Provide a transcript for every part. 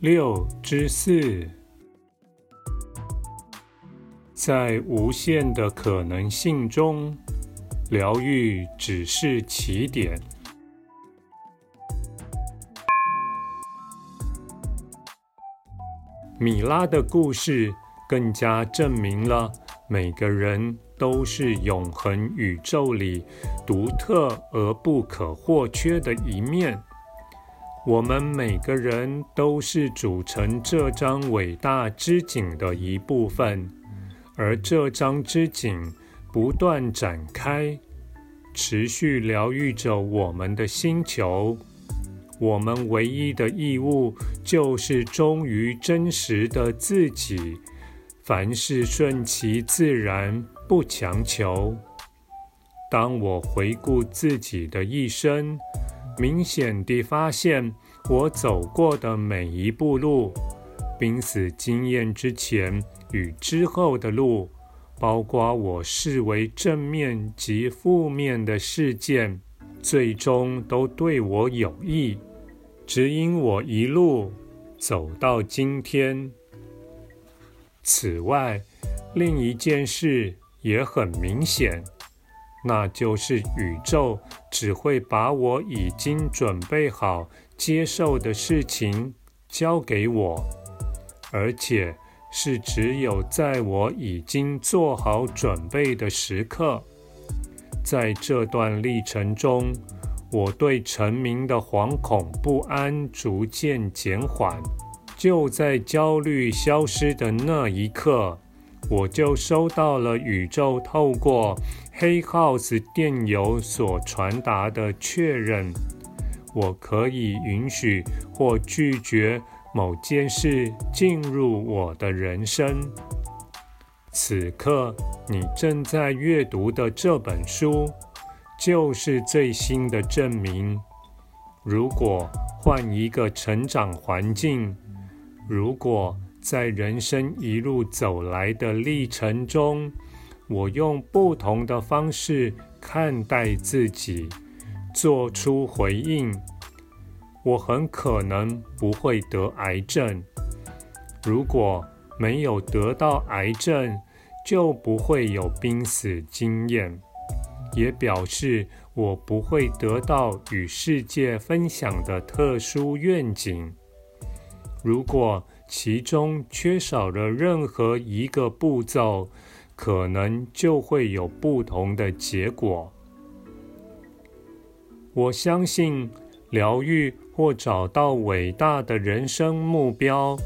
六之四，在无限的可能性中，疗愈只是起点。米拉的故事更加证明了每个人都是永恒宇宙里独特而不可或缺的一面。我们每个人都是组成这张伟大织锦的一部分，而这张织锦不断展开，持续疗愈着我们的星球。我们唯一的义务就是忠于真实的自己，凡事顺其自然，不强求。当我回顾自己的一生，明显地发现，我走过的每一步路，濒死经验之前与之后的路，包括我视为正面及负面的事件，最终都对我有益，指引我一路走到今天。此外，另一件事也很明显。那就是宇宙只会把我已经准备好接受的事情交给我，而且是只有在我已经做好准备的时刻。在这段历程中，我对成名的惶恐不安逐渐减缓。就在焦虑消失的那一刻，我就收到了宇宙透过黑耗子电邮所传达的确认，我可以允许或拒绝某件事进入我的人生。此刻你正在阅读的这本书，就是最新的证明。如果换一个成长环境，如果在人生一路走来的历程中，我用不同的方式看待自己，做出回应。我很可能不会得癌症。如果没有得到癌症，就不会有濒死经验，也表示我不会得到与世界分享的特殊愿景。如果其中缺少了任何一个步骤，可能就会有不同的结果。我相信，疗愈或找到伟大的人生目标，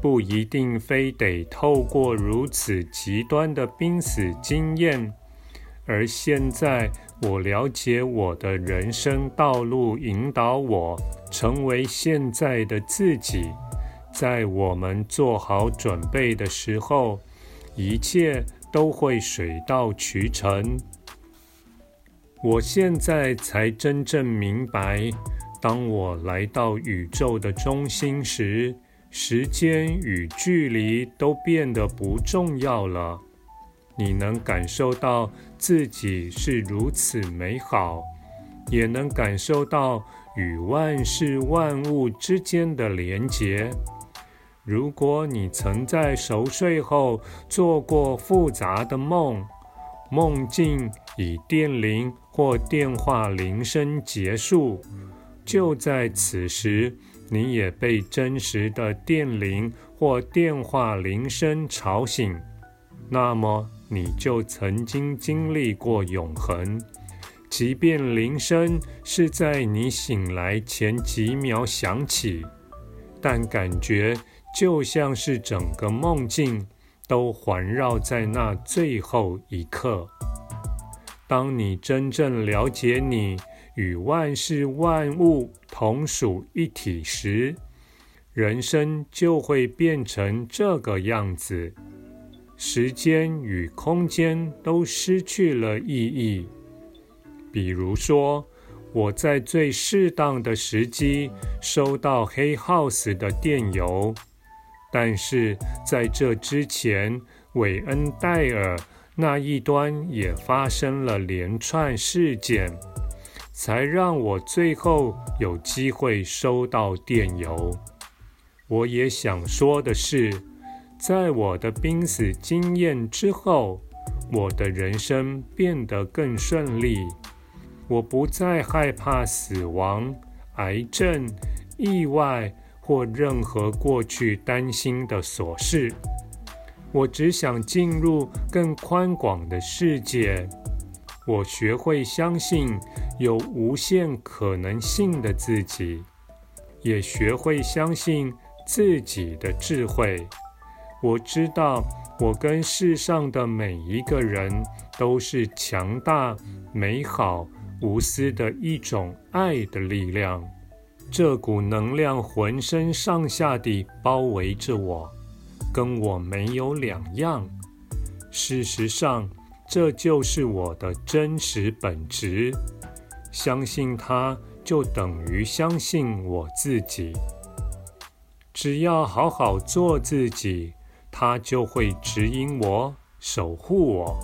不一定非得透过如此极端的濒死经验。而现在，我了解我的人生道路，引导我成为现在的自己。在我们做好准备的时候，一切。都会水到渠成。我现在才真正明白，当我来到宇宙的中心时，时间与距离都变得不重要了。你能感受到自己是如此美好，也能感受到与万事万物之间的连结。如果你曾在熟睡后做过复杂的梦，梦境以电铃或电话铃声结束，就在此时，你也被真实的电铃或电话铃声吵醒，那么你就曾经经历过永恒，即便铃声是在你醒来前几秒响起，但感觉。就像是整个梦境都环绕在那最后一刻。当你真正了解你与万事万物同属一体时，人生就会变成这个样子，时间与空间都失去了意义。比如说，我在最适当的时机收到黑 house 的电邮，但是在这之前，韦恩戴尔那一端也发生了连串事件，才让我最后有机会收到电邮。我也想说的是，在我的濒死经验之后，我的人生变得更顺利。我不再害怕死亡、癌症、意外或任何过去担心的琐事。我只想进入更宽广的世界。我学会相信有无限可能性的自己，也学会相信自己的智慧。我知道，我跟世上的每一个人都是强大、美好。无私的一种爱的力量，这股能量浑身上下地包围着我，跟我没有两样。事实上，这就是我的真实本质。相信它，就等于相信我自己。只要好好做自己，它就会指引我，守护我。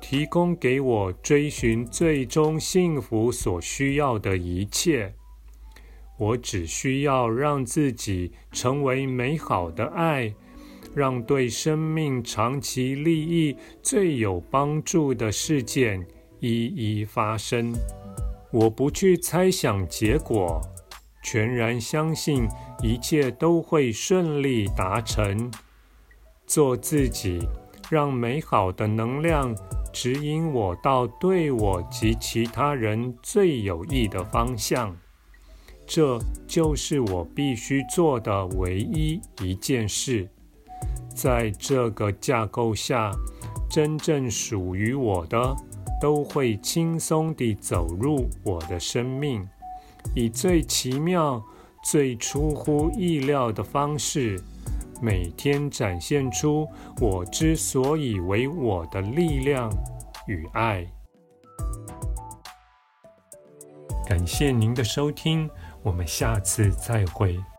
提供给我追寻最终幸福所需要的一切。我只需要让自己成为美好的爱，让对生命长期利益最有帮助的事件一一发生。我不去猜想结果，全然相信一切都会顺利达成。做自己，让美好的能量。指引我到对我及其他人最有益的方向，这就是我必须做的唯一一件事。在这个架构下，真正属于我的都会轻松地走入我的生命，以最奇妙、最出乎意料的方式，每天展现出我之所以为我的力量与爱。感谢您的收听，我们下次再会。